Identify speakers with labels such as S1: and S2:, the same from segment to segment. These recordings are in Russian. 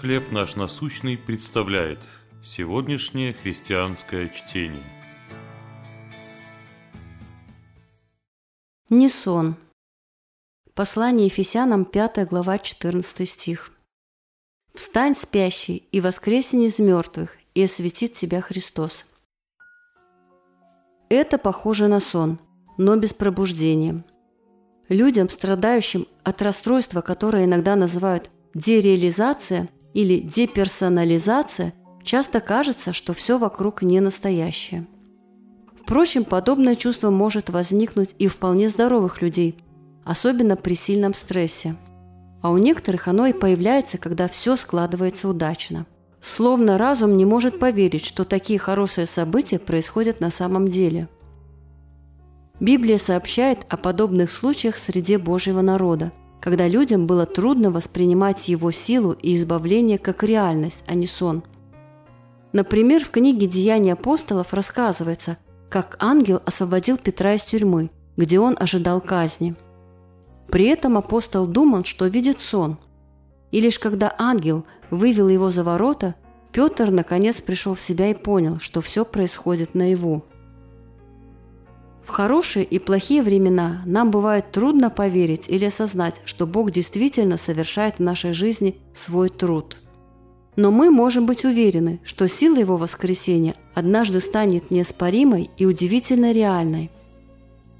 S1: «Хлеб наш насущный» представляет сегодняшнее христианское чтение.
S2: Не сон. Послание Ефесянам, 5 глава, 14 стих. «Встань, спящий, и воскресень из мертвых, и осветит тебя Христос». Это похоже на сон, но без пробуждения. Людям, страдающим от расстройства, которое иногда называют дереализация или деперсонализация, часто кажется, что все вокруг не настоящее. Впрочем, подобное чувство может возникнуть и у вполне здоровых людей, особенно при сильном стрессе. А у некоторых оно и появляется, когда все складывается удачно. Словно разум не может поверить, что такие хорошие события происходят на самом деле. Библия сообщает о подобных случаях среди Божьего народа, когда людям было трудно воспринимать его силу и избавление как реальность, а не сон. Например, в книге «Деяния апостолов» рассказывается, как ангел освободил Петра из тюрьмы, где он ожидал казни. При этом апостол думал, что видит сон. И лишь когда ангел вывел его за ворота, Петр наконец пришел в себя и понял, что все происходит наяву. В хорошие и плохие времена нам бывает трудно поверить или осознать, что Бог действительно совершает в нашей жизни свой труд. Но мы можем быть уверены, что сила Его воскресения однажды станет неоспоримой и удивительно реальной.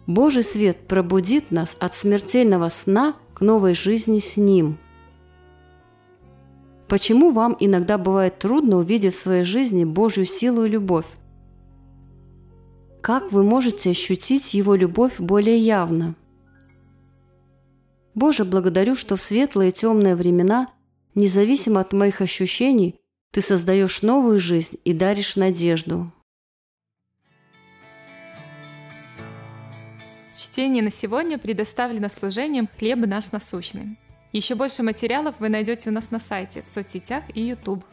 S2: Божий свет пробудит нас от смертельного сна к новой жизни с Ним. Почему вам иногда бывает трудно увидеть в своей жизни Божью силу и любовь? Как вы можете ощутить Его любовь более явно? Боже, благодарю, что в светлые и темные времена, независимо от моих ощущений, Ты создаешь новую жизнь и даришь надежду.
S3: Чтение на сегодня предоставлено служением «Хлеб наш насущный». Еще больше материалов вы найдете у нас на сайте, в соцсетях и YouTube.